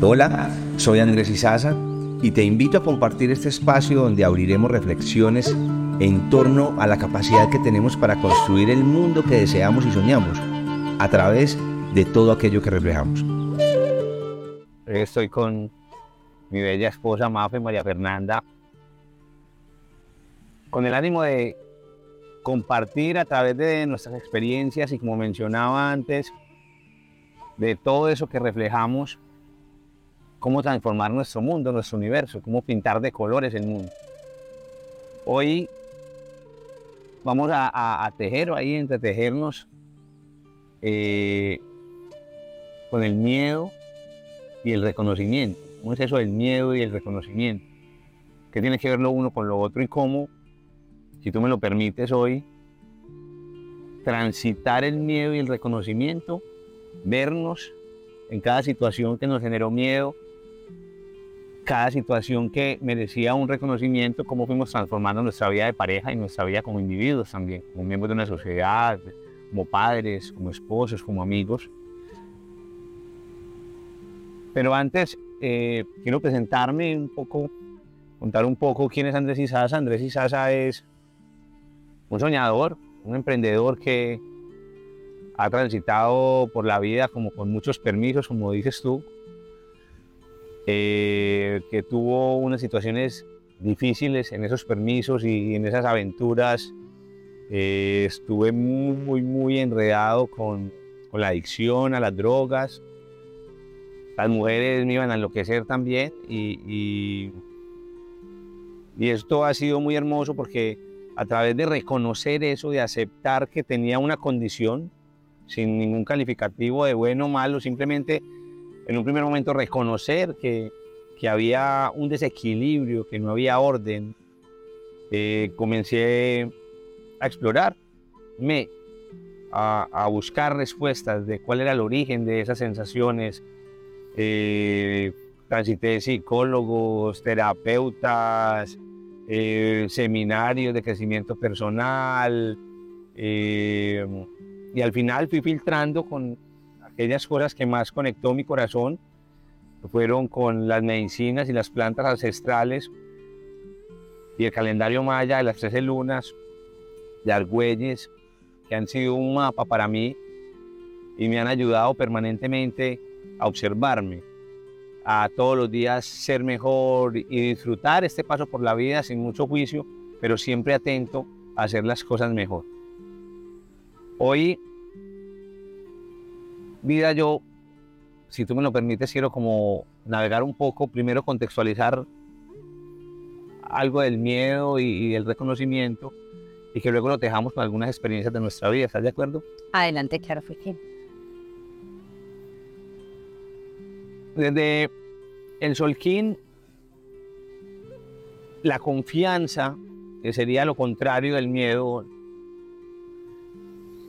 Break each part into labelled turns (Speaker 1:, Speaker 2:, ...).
Speaker 1: Hola, soy Andrés Izaza y te invito a compartir este espacio donde abriremos reflexiones en torno a la capacidad que tenemos para construir el mundo que deseamos y soñamos a través de todo aquello que reflejamos.
Speaker 2: Estoy con mi bella esposa Mafe María Fernanda con el ánimo de compartir a través de nuestras experiencias y como mencionaba antes, de todo eso que reflejamos, cómo transformar nuestro mundo, nuestro universo, cómo pintar de colores el mundo. Hoy vamos a, tejer o ahí entretejernos eh, con el miedo y el reconocimiento. ¿Cómo es eso del miedo y el reconocimiento? ¿Qué tiene que ver lo uno con lo otro y cómo, si tú me lo permites hoy, transitar el miedo y el reconocimiento, vernos en cada situación que nos generó miedo, cada situación que merecía un reconocimiento, cómo fuimos transformando nuestra vida de pareja y nuestra vida como individuos también, como miembros de una sociedad, como padres, como esposos, como amigos. Pero antes eh, quiero presentarme un poco, contar un poco quién es Andrés Isaza. Andrés Isaza es un soñador, un emprendedor que ha transitado por la vida como con muchos permisos, como dices tú, eh, que tuvo unas situaciones difíciles en esos permisos y en esas aventuras. Eh, estuve muy, muy enredado con, la adicción a las drogas. Las mujeres me iban a enloquecer también y, y, y esto ha sido muy hermoso porque a través de reconocer eso, de aceptar que tenía una condición, sin ningún calificativo de bueno o malo, simplemente en un primer momento reconocer que, que había un desequilibrio, que no había orden, eh, comencé a explorarme, a, a, buscar respuestas de cuál era el origen de esas sensaciones. Eh, transité psicólogos, terapeutas, eh, seminarios de crecimiento personal, eh, y al final fui filtrando con aquellas cosas que más conectó mi corazón, fueron con las medicinas y las plantas ancestrales y el calendario maya de las 13 lunas, de Argüelles, que han sido un mapa para mí y me han ayudado permanentemente a observarme, a todos los días ser mejor y disfrutar este paso por la vida sin mucho juicio, pero siempre atento a hacer las cosas mejor. Hoy, vida, yo, si tú me lo permites, quiero como navegar un poco, primero contextualizar algo del miedo y, el reconocimiento y que luego lo tejamos con algunas experiencias de nuestra vida. ¿Estás de acuerdo?
Speaker 3: Adelante, claro,
Speaker 2: sí. Desde el Solquín, la confianza, que sería lo contrario del miedo,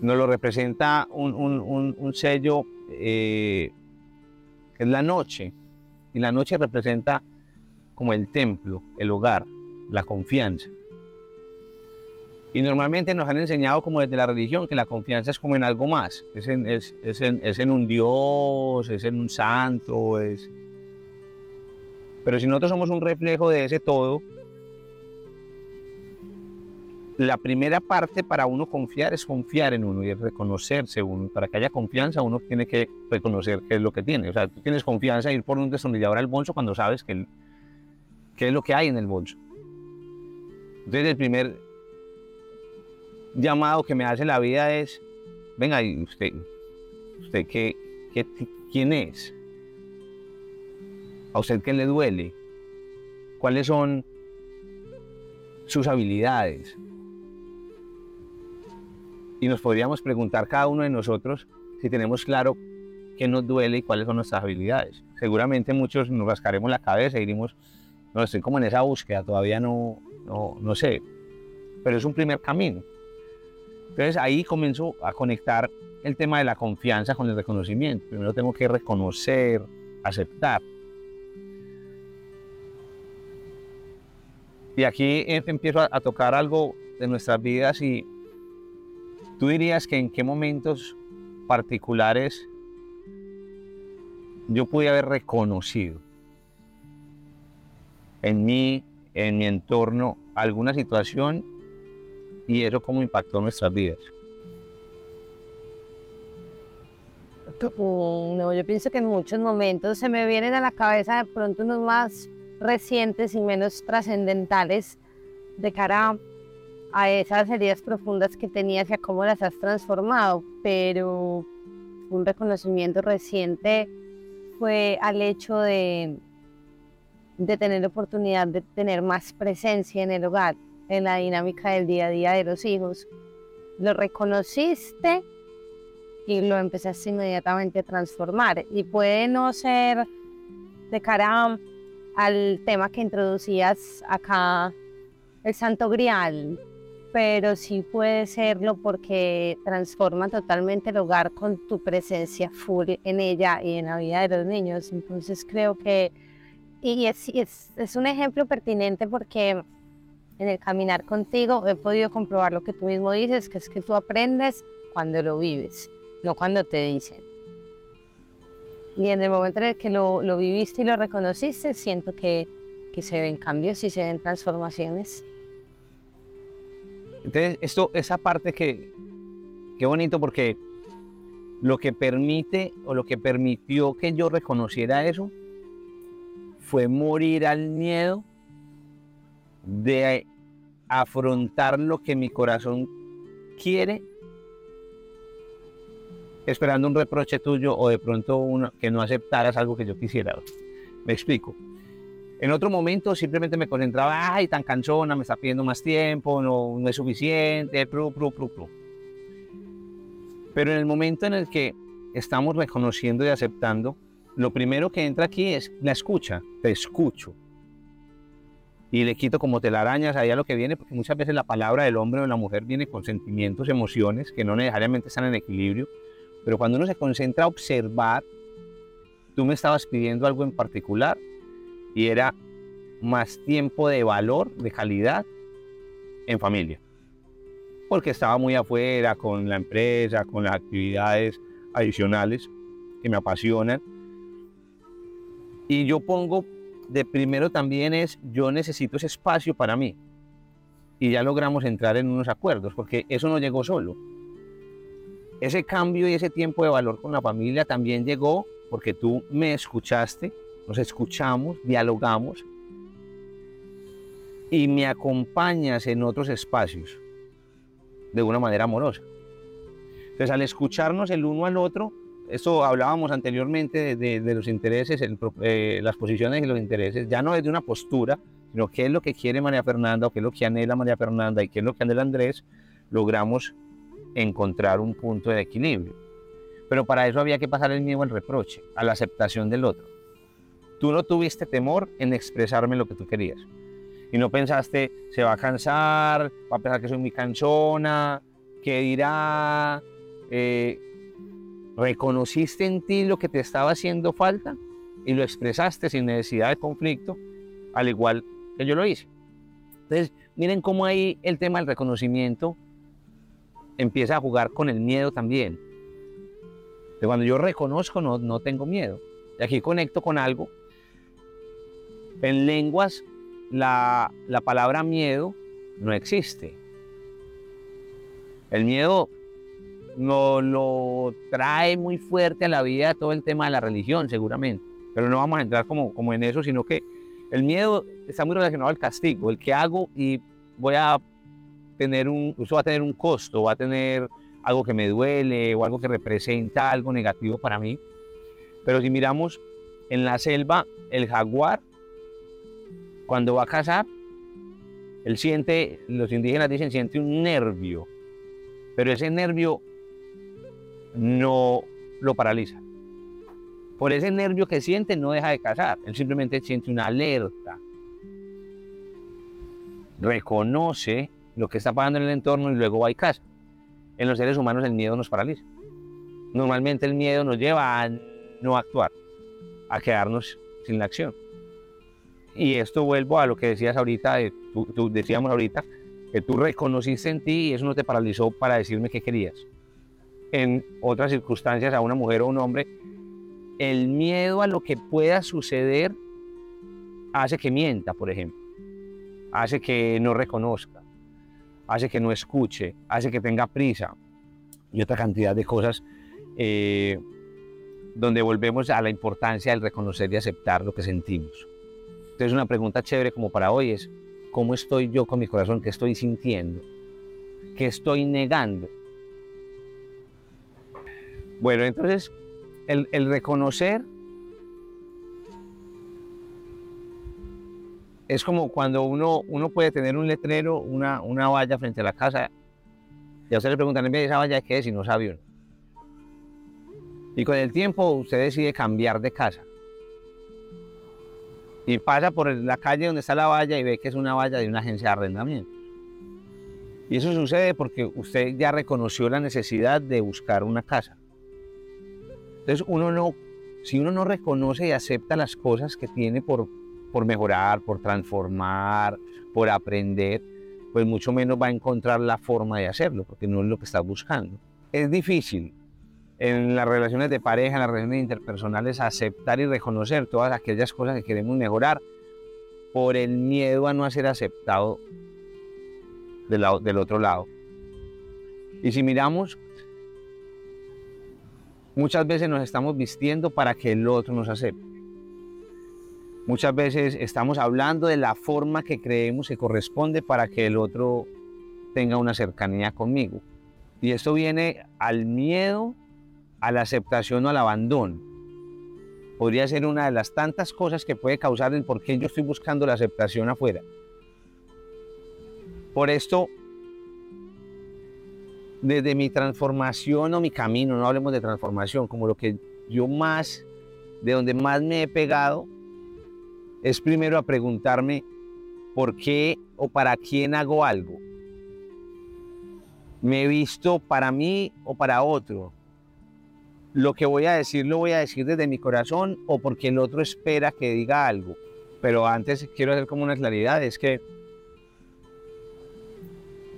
Speaker 2: nos lo representa un, sello eh, que es la noche. Y la noche representa como el templo, el hogar, la confianza. Y normalmente nos han enseñado como desde la religión que la confianza es como en algo más, es en, es, en, un Dios, es en un santo, es... Pero si nosotros somos un reflejo de ese todo, la primera parte para uno confiar es confiar en uno y es reconocerse uno. Para que haya confianza uno tiene que reconocer qué es lo que tiene. O sea, tú tienes confianza en ir por un destornillador al bolso cuando sabes que qué es lo que hay en el bolso. Entonces el primer llamado que me hace la vida es, venga, ¿y usted, usted qué, qué, quién es? ¿A usted qué le duele? ¿Cuáles son sus habilidades? Y nos podríamos preguntar cada uno de nosotros si tenemos claro qué nos duele y cuáles son nuestras habilidades. Seguramente muchos nos rascaremos la cabeza y diremos, no, estoy como en esa búsqueda, todavía no, no, no sé. Pero es un primer camino. Entonces ahí comienzo a conectar el tema de la confianza con el reconocimiento. Primero tengo que reconocer, aceptar. Y aquí empiezo a, tocar algo de nuestras vidas y tú dirías que en qué momentos particulares yo pude haber reconocido en mí, en mi entorno, alguna situación y eso cómo impactó nuestras vidas.
Speaker 3: No, yo pienso que en muchos momentos se me vienen a la cabeza de pronto unos más recientes y menos trascendentales de cara a esas heridas profundas que tenías y a cómo las has transformado, pero un reconocimiento reciente fue al hecho de, de tener oportunidad de tener más presencia en el hogar, en la dinámica del día a día de los hijos. Lo reconociste y lo empezaste inmediatamente a transformar. Y puede no ser de cara al tema que introducías acá, el Santo Grial, pero sí puede serlo porque transforma totalmente el hogar con tu presencia full en ella y en la vida de los niños. Entonces creo que, y es, es, es un ejemplo pertinente porque en el caminar contigo he podido comprobar lo que tú mismo dices, que es que tú aprendes cuando lo vives, no cuando te dicen. Y en el momento en el que lo, lo viviste y lo reconociste, siento que, que se ven cambios y se ven transformaciones.
Speaker 2: Entonces, esto, esa parte que, qué bonito porque lo que permite o lo que permitió que yo reconociera eso fue morir al miedo de afrontar lo que mi corazón quiere, esperando un reproche tuyo o de pronto que no aceptaras algo que yo quisiera. Me explico. En otro momento simplemente me concentraba, ay, tan cansona, me está pidiendo más tiempo, no, es suficiente, pru, pru, pru, pru. Pero en el momento en el que estamos reconociendo y aceptando, lo primero que entra aquí es la escucha, te escucho. Y le quito como telarañas ahí a lo que viene, porque muchas veces la palabra del hombre o de la mujer viene con sentimientos, emociones que no necesariamente están en equilibrio. Pero cuando uno se concentra a observar, tú me estabas pidiendo algo en particular y era más tiempo de valor, de calidad en familia. Porque estaba muy afuera con la empresa, con las actividades adicionales que me apasionan. Y yo pongo de primero también es, yo necesito ese espacio para mí. Y ya logramos entrar en unos acuerdos, porque eso no llegó solo. Ese cambio y ese tiempo de valor con la familia también llegó porque tú me escuchaste nos escuchamos, dialogamos y me acompañas en otros espacios de una manera amorosa. Entonces, al escucharnos el uno al otro, esto hablábamos anteriormente de, los intereses, eh, las posiciones y los intereses, ya no desde una postura, sino qué es lo que quiere María Fernanda o qué es lo que anhela María Fernanda y qué es lo que anhela Andrés, logramos encontrar un punto de equilibrio. Pero para eso había que pasar el miedo al reproche, a la aceptación del otro. Tú no tuviste temor en expresarme lo que tú querías. Y no pensaste, se va a cansar, va a pensar que soy muy cansona, qué dirá. Eh, reconociste en ti lo que te estaba haciendo falta y lo expresaste sin necesidad de conflicto, al igual que yo lo hice. Entonces, miren cómo ahí el tema del reconocimiento empieza a jugar con el miedo también. De cuando yo reconozco, no, no tengo miedo. Y aquí conecto con algo en lenguas la, palabra miedo no existe. El miedo lo, lo, trae muy fuerte a la vida todo el tema de la religión, seguramente. Pero no vamos a entrar como, como en eso, sino que el miedo está muy relacionado al castigo, el que hago y voy a tener un, eso va a tener un costo, va a tener algo que me duele o algo que representa algo negativo para mí. Pero si miramos en la selva, el jaguar cuando va a cazar, él siente, los indígenas dicen, siente un nervio, pero ese nervio no lo paraliza. Por ese nervio que siente no deja de cazar, él simplemente siente una alerta. Reconoce lo que está pasando en el entorno y luego va y caza. En los seres humanos el miedo nos paraliza. Normalmente el miedo nos lleva a no actuar, a quedarnos sin la acción. Y esto vuelvo a lo que decías ahorita, tú, decíamos ahorita, que tú reconociste en ti y eso no te paralizó para decirme qué querías. En otras circunstancias, a una mujer o un hombre el miedo a lo que pueda suceder hace que mienta, por ejemplo, hace que no reconozca, hace que no escuche, hace que tenga prisa y otra cantidad de cosas eh, donde volvemos a la importancia del reconocer y aceptar lo que sentimos. Entonces una pregunta chévere como para hoy es, ¿cómo estoy yo con mi corazón? ¿Qué estoy sintiendo? ¿Qué estoy negando? Bueno, entonces el, reconocer es como cuando uno, uno puede tener un letrero, una, una valla frente a la casa, y a usted le preguntan, en esa valla qué es? Y no sabe uno. Y con el tiempo usted decide cambiar de casa. Y pasa por la calle donde está la valla y ve que es una valla de una agencia de arrendamiento. Y eso sucede porque usted ya reconoció la necesidad de buscar una casa. Entonces uno no, si uno no reconoce y acepta las cosas que tiene por, por mejorar, por transformar, por aprender, pues mucho menos va a encontrar la forma de hacerlo, porque no es lo que está buscando. Es difícil en las relaciones de pareja, en las relaciones interpersonales, aceptar y reconocer todas aquellas cosas que queremos mejorar por el miedo a no ser aceptado del, lado, del otro lado. Y si miramos, muchas veces nos estamos vistiendo para que el otro nos acepte. Muchas veces estamos hablando de la forma que creemos que corresponde para que el otro tenga una cercanía conmigo. Y esto viene al miedo, a la aceptación o al abandono. Podría ser una de las tantas cosas que puede causar el por qué yo estoy buscando la aceptación afuera. Por esto, desde mi transformación o mi camino, no hablemos de transformación, como lo que yo más, de donde más me he pegado, es primero a preguntarme por qué o para quién hago algo. ¿Me he visto para mí o para otro? Lo que voy a decir lo voy a decir desde mi corazón o porque el otro espera que diga algo. Pero antes quiero hacer como una claridad, es que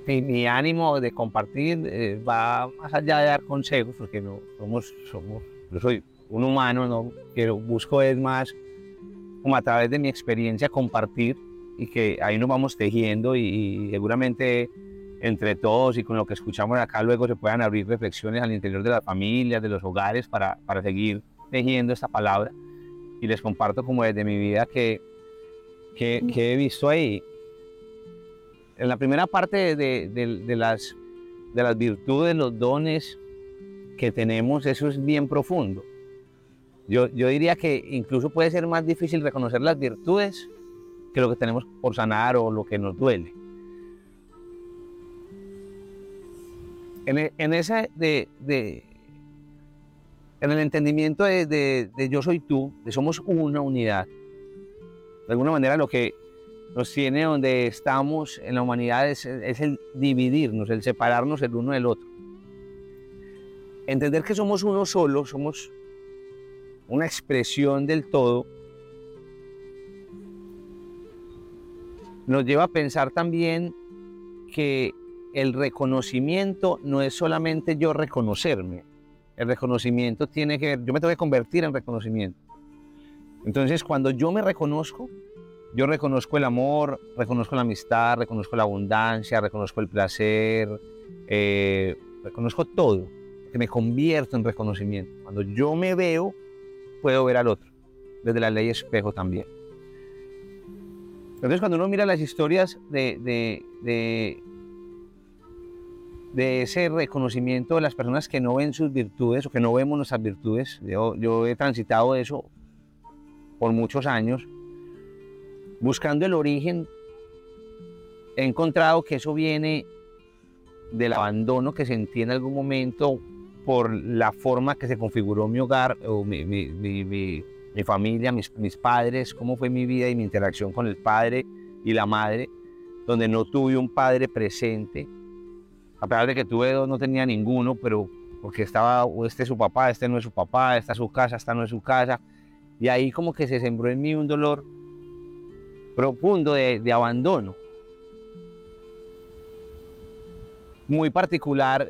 Speaker 2: mi, ánimo de compartir eh, va más allá de dar consejos, porque no somos, somos, yo soy un humano, no quiero, busco es más como a través de mi experiencia compartir y que ahí nos vamos tejiendo y, seguramente entre todos y con lo que escuchamos acá luego se puedan abrir reflexiones al interior de las familias, de los hogares para, para seguir tejiendo esta palabra y les comparto como desde mi vida que, que, que he visto ahí. En la primera parte de, de, de, las, de las virtudes, los dones que tenemos, eso es bien profundo. Yo, yo diría que incluso puede ser más difícil reconocer las virtudes que lo que tenemos por sanar o lo que nos duele. En, e, en de, de, en el entendimiento de, de, de, yo soy tú, de somos una unidad, de alguna manera lo que nos tiene donde estamos en la humanidad es, es el dividirnos, el separarnos el uno del otro. Entender que somos uno solo, somos una expresión del todo, nos lleva a pensar también que el reconocimiento no es solamente yo reconocerme, el reconocimiento tiene que ver, yo me tengo que convertir en reconocimiento. Entonces, cuando yo me reconozco, yo reconozco el amor, reconozco la amistad, reconozco la abundancia, reconozco el placer, eh, reconozco todo, que me convierto en reconocimiento. Cuando yo me veo, puedo ver al otro, desde la ley espejo también. Entonces cuando uno mira las historias de, de, ese reconocimiento de las personas que no ven sus virtudes o que no vemos nuestras virtudes, yo, he transitado eso por muchos años, buscando el origen, he encontrado que eso viene del abandono que sentí en algún momento por la forma que se configuró mi hogar o mi, mi, mi, mi familia, mis, mis, padres, cómo fue mi vida y mi interacción con el padre y la madre, donde no tuve un padre presente. A pesar de que tuve dos, no tenía ninguno, pero porque estaba, este es su papá, este no es su papá, esta es su casa, esta no es su casa. Y ahí como que se sembró en mí un dolor profundo de, de abandono. Muy particular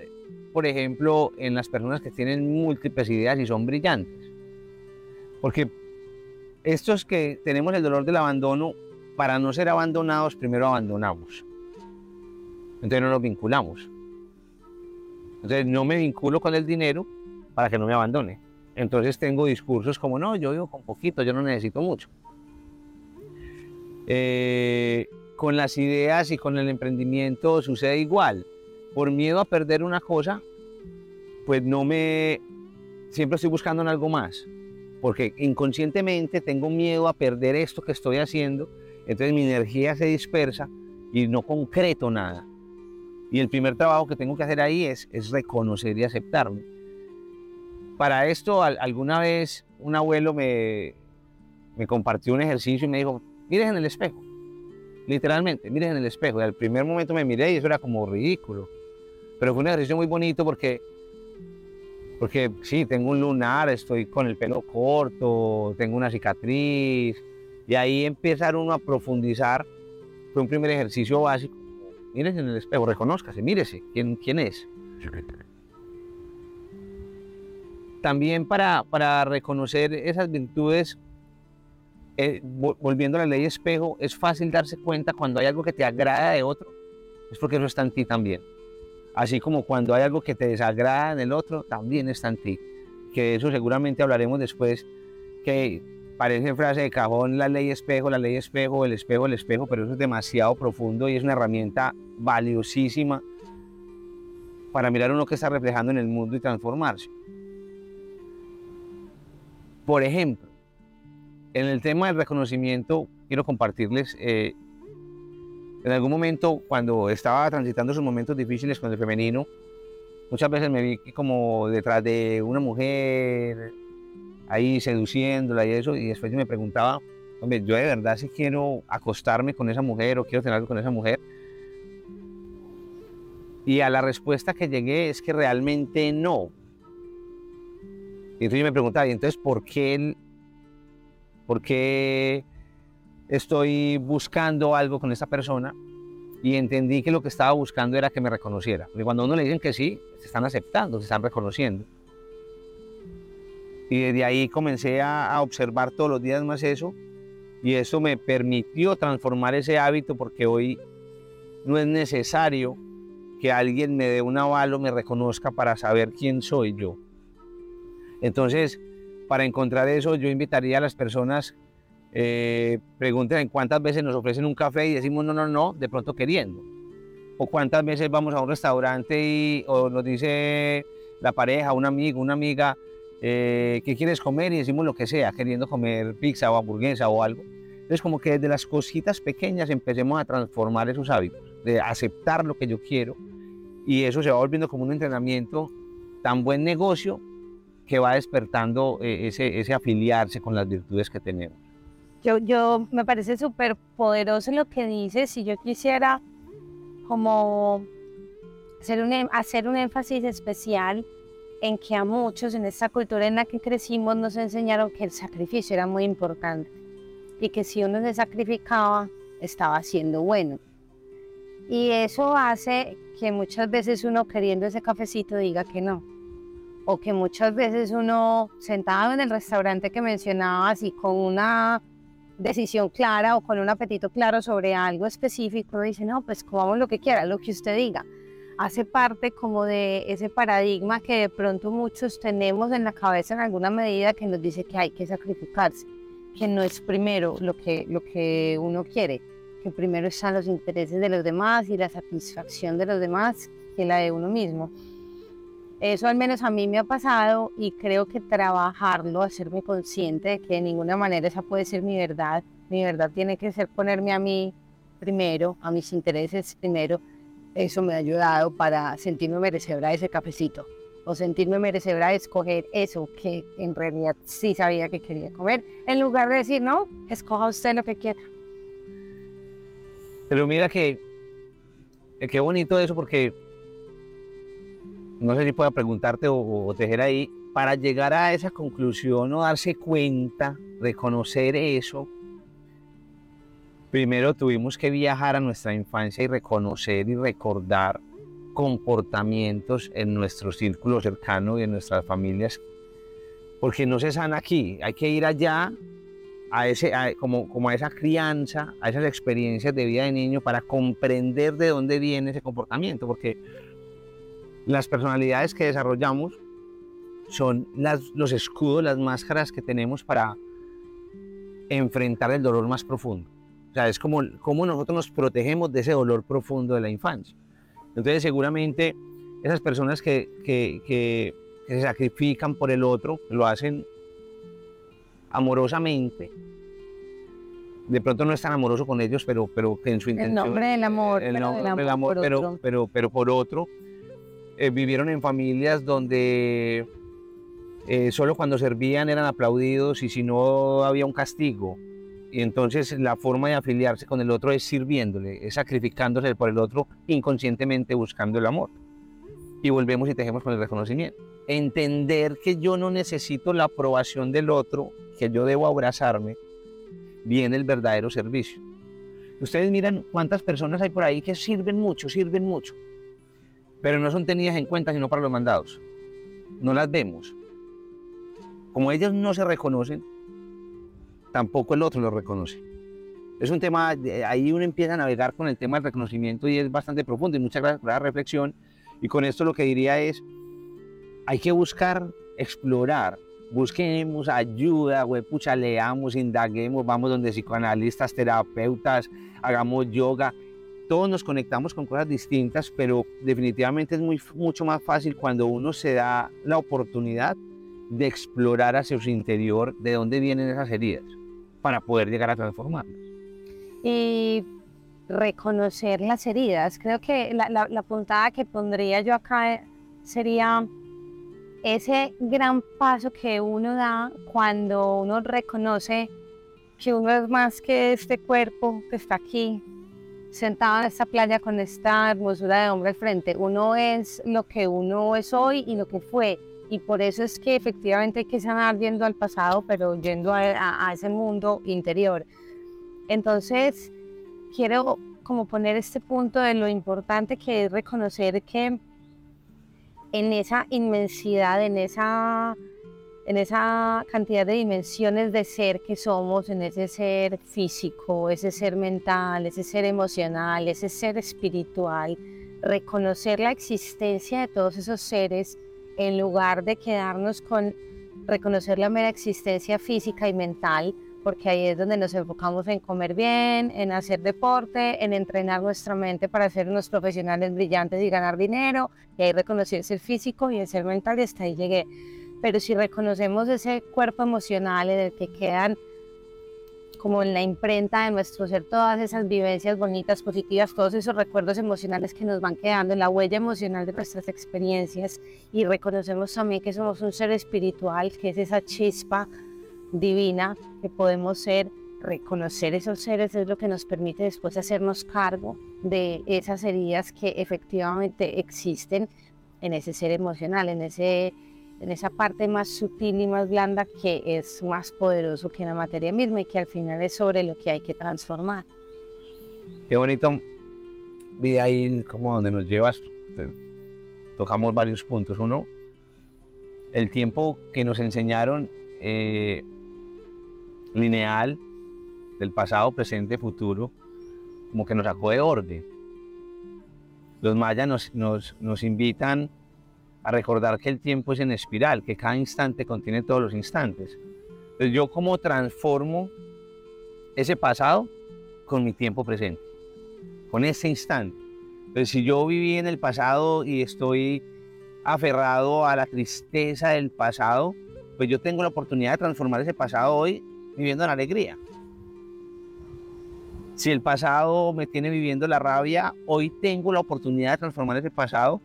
Speaker 2: por ejemplo, en las personas que tienen múltiples ideas y son brillantes. Porque estos que tenemos el dolor del abandono, para no ser abandonados, primero abandonamos. Entonces no nos vinculamos. Entonces no me vinculo con el dinero para que no me abandone. Entonces tengo discursos como, no, yo vivo con poquito, yo no necesito mucho. Eh, con las ideas y con el emprendimiento sucede igual. Por miedo a perder una cosa, pues no me... Siempre estoy buscando en algo más. Porque inconscientemente tengo miedo a perder esto que estoy haciendo. Entonces mi energía se dispersa y no concreto nada. Y el primer trabajo que tengo que hacer ahí es, reconocer y aceptarme. Para esto, alguna vez un abuelo me, me compartió un ejercicio y me dijo, mires en el espejo. Literalmente, mires en el espejo. Y al primer momento me miré y eso era como ridículo. Pero fue un ejercicio muy bonito porque, porque sí, tengo un lunar, estoy con el pelo corto, tengo una cicatriz. Y ahí empezar uno a profundizar. Fue un primer ejercicio básico. Mírese en el espejo, reconózcase, mírese quién, quién es. También para, para reconocer esas virtudes, eh, volviendo a la ley espejo, es fácil darse cuenta cuando hay algo que te agrada de otro, es porque eso está en ti también. Así como cuando hay algo que te desagrada en el otro, también está en ti. Que eso seguramente hablaremos después, que parece frase de cajón la ley espejo, la ley espejo, el espejo, el espejo, pero eso es demasiado profundo y es una herramienta valiosísima para mirar uno que está reflejando en el mundo y transformarse. Por ejemplo, en el tema del reconocimiento, quiero compartirles eh, en algún momento, cuando estaba transitando esos momentos difíciles con el femenino, muchas veces me vi como detrás de una mujer, ahí seduciéndola y eso, y después yo me preguntaba, hombre, yo de verdad si quiero acostarme con esa mujer o quiero tener algo con esa mujer. Y a la respuesta que llegué es que realmente no. Y entonces yo me preguntaba, ¿y entonces por qué, por qué estoy buscando algo con esta persona y entendí que lo que estaba buscando era que me reconociera. Porque cuando a uno le dicen que sí, se están aceptando, se están reconociendo. Y desde ahí comencé a, observar todos los días más eso y eso me permitió transformar ese hábito porque hoy no es necesario que alguien me dé un avalo, me reconozca para saber quién soy yo. Entonces, para encontrar eso, yo invitaría a las personas eh, pregunten cuántas veces nos ofrecen un café y decimos no, no, no, de pronto queriendo. O cuántas veces vamos a un restaurante y o nos dice la pareja, un amigo, una amiga, eh, ¿qué quieres comer? Y decimos lo que sea, queriendo comer pizza o hamburguesa o algo. Entonces como que desde las cositas pequeñas empecemos a transformar esos hábitos, de aceptar lo que yo quiero y eso se va volviendo como un entrenamiento tan buen negocio que va despertando eh, ese, ese afiliarse con las virtudes que tenemos.
Speaker 3: Yo, yo me parece súper poderoso lo que dices. Si yo quisiera como hacer un, em, hacer un énfasis especial en que a muchos en esta cultura en la que crecimos nos enseñaron que el sacrificio era muy importante y que si uno se sacrificaba estaba siendo bueno. Y eso hace que muchas veces uno queriendo ese cafecito diga que no. O que muchas veces uno sentado en el restaurante que mencionabas y con una decisión clara o con un apetito claro sobre algo específico, dice, no, pues comamos lo que quiera, lo que usted diga. Hace parte como de ese paradigma que de pronto muchos tenemos en la cabeza en alguna medida que nos dice que hay que sacrificarse, que no es primero lo que, lo que uno quiere, que primero están los intereses de los demás y la satisfacción de los demás que la de uno mismo. Eso al menos a mí me ha pasado y creo que trabajarlo, hacerme consciente de que de ninguna manera esa puede ser mi verdad. Mi verdad tiene que ser ponerme a mí primero, a mis intereses primero. Eso me ha ayudado para sentirme merecedora de ese cafecito o sentirme merecedora de escoger eso que en realidad sí sabía que quería comer, en lugar de decir, no, escoja usted lo que quiera.
Speaker 2: Pero mira que, qué bonito eso porque no sé si pueda preguntarte o, tejer ahí, para llegar a esa conclusión o darse cuenta, reconocer eso, primero tuvimos que viajar a nuestra infancia y reconocer y recordar comportamientos en nuestro círculo cercano y en nuestras familias porque no se sana aquí, hay que ir allá a ese, como, como a esa crianza, a esas experiencias de vida de niño para comprender de dónde viene ese comportamiento, porque las personalidades que desarrollamos son los escudos, las máscaras que tenemos para enfrentar el dolor más profundo. O sea, es como, como nosotros nos protegemos de ese dolor profundo de la infancia. Entonces, seguramente esas personas que, que, que, se sacrifican por el otro, lo hacen amorosamente. De pronto no es tan amoroso con ellos, pero, pero que en su intención...
Speaker 3: El nombre del amor.
Speaker 2: El nombre del amor, pero, pero, pero, por otro, eh, vivieron en familias donde eh, solo cuando servían eran aplaudidos y si no había un castigo. Y entonces la forma de afiliarse con el otro es sirviéndole, es sacrificándose por el otro, inconscientemente buscando el amor. Y volvemos y tejemos con el reconocimiento. Entender que yo no necesito la aprobación del otro, que yo debo abrazarme, viene el verdadero servicio. Ustedes miran cuántas personas hay por ahí que sirven mucho, sirven mucho, pero no son tenidas en cuenta sino para los mandados. No las vemos. Como ellos no se reconocen, tampoco el otro lo reconoce. Es un tema, ahí uno empieza a navegar con el tema del reconocimiento y es bastante profundo y por la reflexión. Y con esto lo que diría es, hay que buscar, explorar, busquemos ayuda, pucha, leamos, indaguemos, vamos donde psicoanalistas, terapeutas, hagamos yoga. Todos nos conectamos con cosas distintas, pero definitivamente es muy, mucho más fácil cuando uno se da la oportunidad de explorar hacia su interior de dónde vienen esas heridas para poder llegar a transformarlas.
Speaker 3: Y reconocer las heridas. Creo que la, la, puntada que pondría yo acá sería ese gran paso que uno da cuando uno reconoce que uno es más que este cuerpo que está aquí, sentado en esta playa con esta hermosura de hombre al frente. Uno es lo que uno es hoy y lo que fue y por eso es que efectivamente hay que sanar yendo al pasado, pero yendo a, ese mundo interior. Entonces, quiero como poner este punto de lo importante que es reconocer que en esa inmensidad, en esa, en esa cantidad de dimensiones de ser que somos, en ese ser físico, ese ser mental, ese ser emocional, ese ser espiritual, reconocer la existencia de todos esos seres en lugar de quedarnos con reconocer la mera existencia física y mental, porque ahí es donde nos enfocamos en comer bien, en hacer deporte, en entrenar nuestra mente para ser unos profesionales brillantes y ganar dinero, y ahí reconocerse el físico y el ser mental y hasta ahí llegué. Pero si reconocemos ese cuerpo emocional en el que quedan como en la imprenta de nuestro ser, todas esas vivencias bonitas, positivas, todos esos recuerdos emocionales que nos van quedando la huella emocional de nuestras experiencias. Y reconocemos también que somos un ser espiritual, que es esa chispa divina que podemos ser, reconocer esos seres es lo que nos permite después hacernos cargo de esas heridas que efectivamente existen en ese ser emocional, en ese en esa parte más sutil y más blanda que es más poderoso que la materia misma y que al final es sobre lo que hay que transformar.
Speaker 2: Qué bonito vi ahí como donde nos llevas, tocamos varios puntos. Uno, el tiempo que nos enseñaron eh, lineal del pasado, presente, futuro, como que nos sacó de orden. Los mayas nos, nos, nos invitan a recordar que el tiempo es en espiral, que cada instante contiene todos los instantes. Entonces yo cómo transformo ese pasado con mi tiempo presente, con ese instante. Entonces si yo viví en el pasado y estoy aferrado a la tristeza del pasado, pues yo tengo la oportunidad de transformar ese pasado hoy viviendo en alegría. Si el pasado me tiene viviendo la rabia, hoy tengo la oportunidad de transformar ese pasado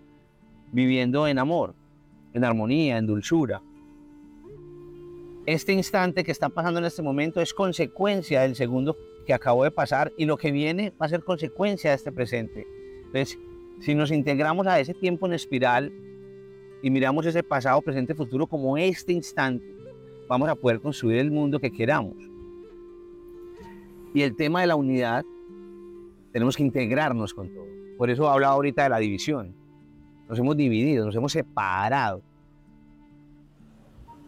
Speaker 2: viviendo en amor, en armonía, en dulzura. Este instante que está pasando en este momento es consecuencia del segundo que acabó de pasar y lo que viene va a ser consecuencia de este presente. Entonces, si nos integramos a ese tiempo en espiral y miramos ese pasado, presente, futuro como este instante, vamos a poder construir el mundo que queramos. Y el tema de la unidad, tenemos que integrarnos con todo. Por eso hablado ahorita de la división nos hemos dividido, nos hemos separado.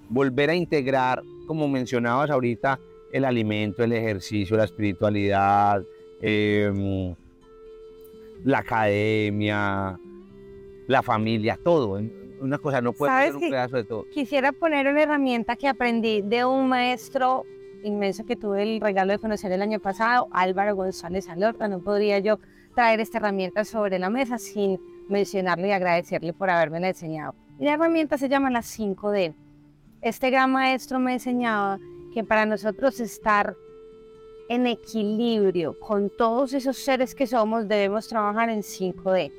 Speaker 2: volver a integrar, como mencionabas ahorita, el alimento, el ejercicio, la espiritualidad, em, la academia, la familia, todo. Una cosa no puede ser un pedazo de todo.
Speaker 3: Quisiera poner una herramienta que aprendí de un maestro inmenso que tuve el regalo de conocer el año pasado, Álvaro González Alorta. No podría yo traer esta herramienta sobre la mesa sin mencionarle y agradecerle por haberme enseñado. Y la herramienta se llama la 5D. Este gran maestro me enseñaba que para nosotros estar en equilibrio con todos esos seres que somos, debemos trabajar en 5D.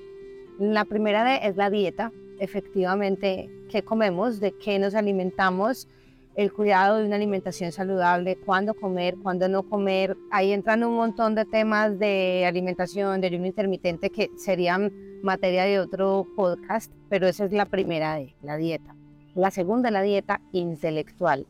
Speaker 3: La primera D es la dieta, efectivamente, qué comemos, de qué nos alimentamos, el cuidado de una alimentación saludable, cuándo comer, cuándo no comer. Ahí entran un montón de temas de alimentación, de ayuno intermitente que serían materia de otro podcast, pero esa es la primera de la dieta. La segunda, la dieta intelectual.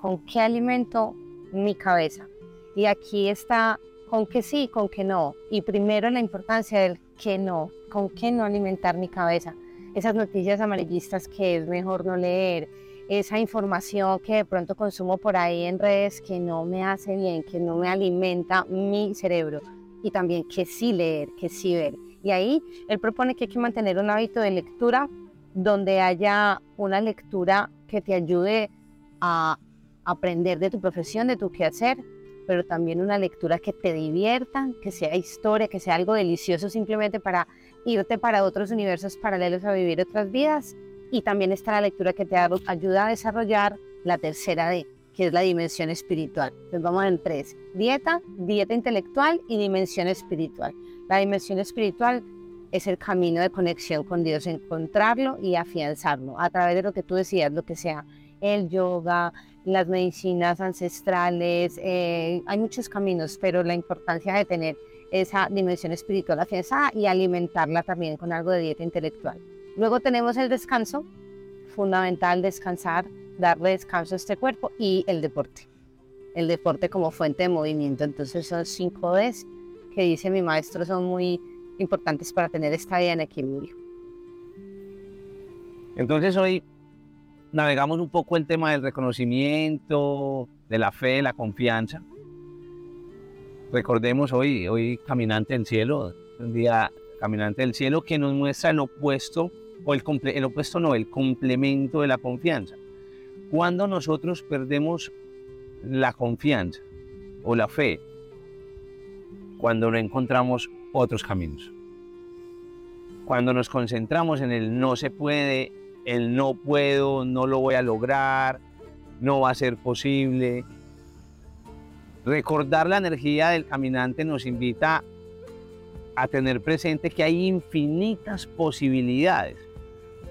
Speaker 3: ¿Con qué alimento mi cabeza? Y aquí está con qué sí, con qué no. Y primero la importancia del qué no, con qué no alimentar mi cabeza. Esas noticias amarillistas que es mejor no leer, esa información que de pronto consumo por ahí en redes que no me hace bien, que no me alimenta mi cerebro y también que sí leer, que sí ver. Y ahí él propone que hay que mantener un hábito de lectura donde haya una lectura que te ayude a aprender de tu profesión, de tu quehacer, pero también una lectura que te divierta, que sea historia, que sea algo delicioso simplemente para irte para otros universos paralelos a vivir otras vidas y también está la lectura que te ayuda a desarrollar la tercera D, que es la dimensión espiritual. Entonces vamos en tres, dieta, dieta intelectual y dimensión espiritual. La dimensión espiritual es el camino de conexión con Dios, encontrarlo y afianzarlo a través de lo que tú decías, lo que sea el yoga, las medicinas ancestrales, eh, hay muchos caminos, pero la importancia de tener esa dimensión espiritual afianzada y alimentarla también con algo de dieta intelectual. Luego tenemos el descanso, fundamental descansar, darle descanso a este cuerpo y el deporte. El deporte como fuente de movimiento. Entonces son cinco Ds que dice mi maestro son muy importantes para tener esta vida en equilibrio.
Speaker 2: Entonces hoy navegamos un poco el tema del reconocimiento, de la fe, la confianza. Recordemos hoy, hoy Caminante del Cielo, un día Caminante del Cielo que nos muestra el opuesto o el, el opuesto no, el complemento de la confianza. Cuando nosotros perdemos la confianza o la fe, cuando no encontramos otros caminos. Cuando nos concentramos en el no se puede, el no puedo, no lo voy a lograr, no va a ser posible. Recordar la energía del caminante nos invita a tener presente que hay infinitas posibilidades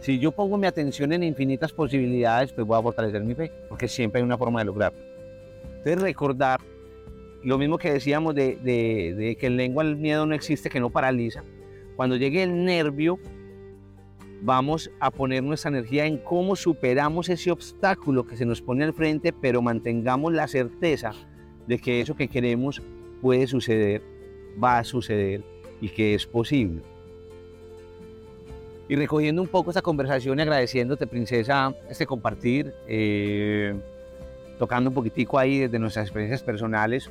Speaker 2: si yo pongo mi atención en infinitas posibilidades, pues voy a fortalecer mi fe, porque siempre hay una forma de lograrlo. Entonces recordar lo mismo que decíamos de, que en lengua el miedo no existe, que no paraliza. Cuando llegue el nervio, vamos a poner nuestra energía en cómo superamos ese obstáculo que se nos pone al frente, pero mantengamos la certeza de que eso que queremos puede suceder, va a suceder y que es posible. Y recogiendo un poco esta conversación y agradeciéndote, princesa, este compartir, eh, tocando un poquitico ahí desde nuestras experiencias personales,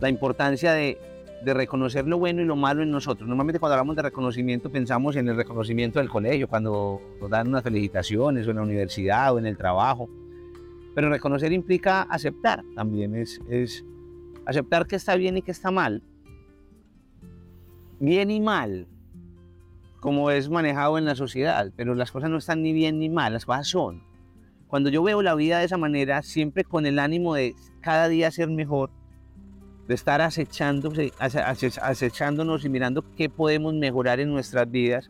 Speaker 2: la importancia de, de, reconocer lo bueno y lo malo en nosotros. Normalmente cuando hablamos de reconocimiento pensamos en el reconocimiento del colegio, cuando nos dan unas felicitaciones o en la universidad o en el trabajo. Pero reconocer implica aceptar también, es, es aceptar que está bien y que está mal. Bien y mal, como es manejado en la sociedad, pero las cosas no están ni bien ni mal, las cosas son. Cuando yo veo la vida de esa manera, siempre con el ánimo de cada día ser mejor, de estar acechándonos y mirando qué podemos mejorar en nuestras vidas,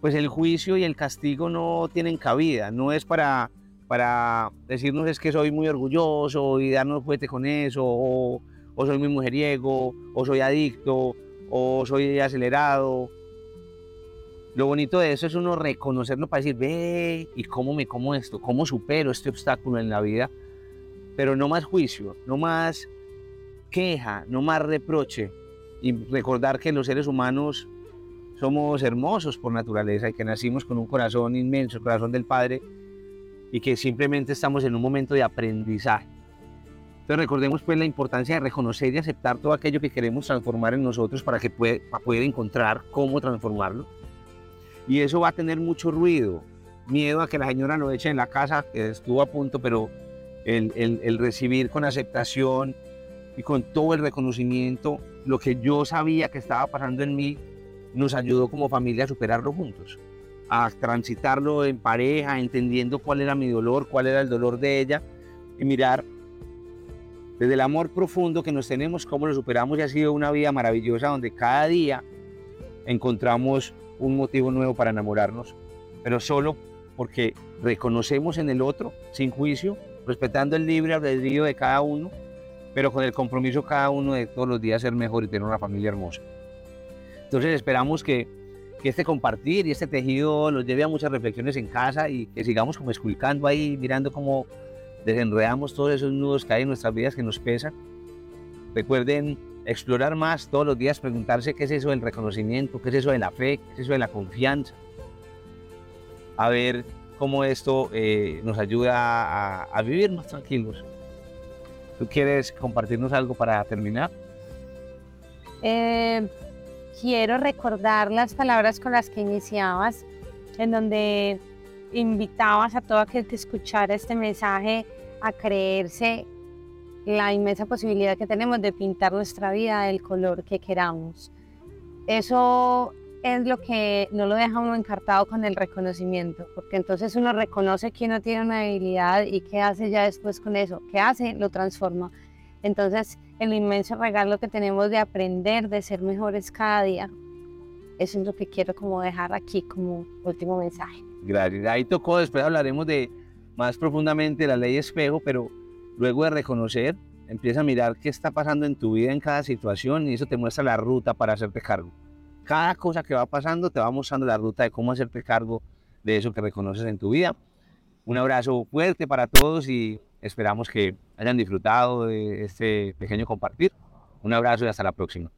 Speaker 2: pues el juicio y el castigo no tienen cabida, no es para, para decirnos es que soy muy orgulloso y darnos fuerte con eso, o soy muy mujeriego, o soy adicto, o soy acelerado, lo bonito de eso es uno reconocerlo para decir, ve, ¿y cómo me como esto? ¿Cómo supero este obstáculo en la vida? Pero no más juicio, no más queja, no más reproche. Y recordar que los seres humanos somos hermosos por naturaleza y que nacimos con un corazón inmenso, el corazón del Padre, y que simplemente estamos en un momento de aprendizaje. Entonces recordemos pues la importancia de reconocer y aceptar todo aquello que queremos transformar en nosotros para que puede, para poder encontrar cómo transformarlo. Y eso va a tener mucho ruido, miedo a que la señora lo eche en la casa, que estuvo a punto, pero el, el, el recibir con aceptación y con todo el reconocimiento lo que yo sabía que estaba pasando en mí, nos ayudó como familia a superarlo juntos, a transitarlo en pareja, entendiendo cuál era mi dolor, cuál era el dolor de ella y mirar desde el amor profundo que nos tenemos, cómo lo superamos y ha sido una vida maravillosa donde cada día encontramos un motivo nuevo para enamorarnos, pero solo porque reconocemos en el otro, sin juicio, respetando el libre albedrío de cada uno, pero con el compromiso cada uno de todos los días ser mejor y tener una familia hermosa. Entonces esperamos que, que este compartir y este tejido los lleve a muchas reflexiones en casa y que sigamos como esculcando ahí, mirando cómo desenredamos todos esos nudos que hay en nuestras vidas que nos pesan. Recuerden explorar más todos los días, preguntarse qué es eso del reconocimiento, qué es eso de la fe, qué es eso de la confianza. A ver cómo esto eh, nos ayuda a, vivir más tranquilos. ¿Tú quieres compartirnos algo para terminar?
Speaker 3: Eh, quiero recordar las palabras con las que iniciabas, en donde invitabas a todo aquel que escuchara este mensaje a creerse la inmensa posibilidad que tenemos de pintar nuestra vida del color que queramos. Eso es lo que no lo deja uno encartado con el reconocimiento, porque entonces uno reconoce que uno tiene una habilidad y qué hace ya después con eso, qué hace, lo transforma. Entonces, el inmenso regalo que tenemos de aprender, de ser mejores cada día, eso es lo que quiero como dejar aquí como último mensaje.
Speaker 2: Gracias. Ahí tocó, después hablaremos de más profundamente la ley espejo, pero luego de reconocer, empieza a mirar qué está pasando en tu vida en cada situación y eso te muestra la ruta para hacerte cargo. Cada cosa que va pasando te va mostrando la ruta de cómo hacerte cargo de eso que reconoces en tu vida. Un abrazo fuerte para todos y esperamos que hayan disfrutado de este pequeño compartir. Un abrazo y hasta la próxima.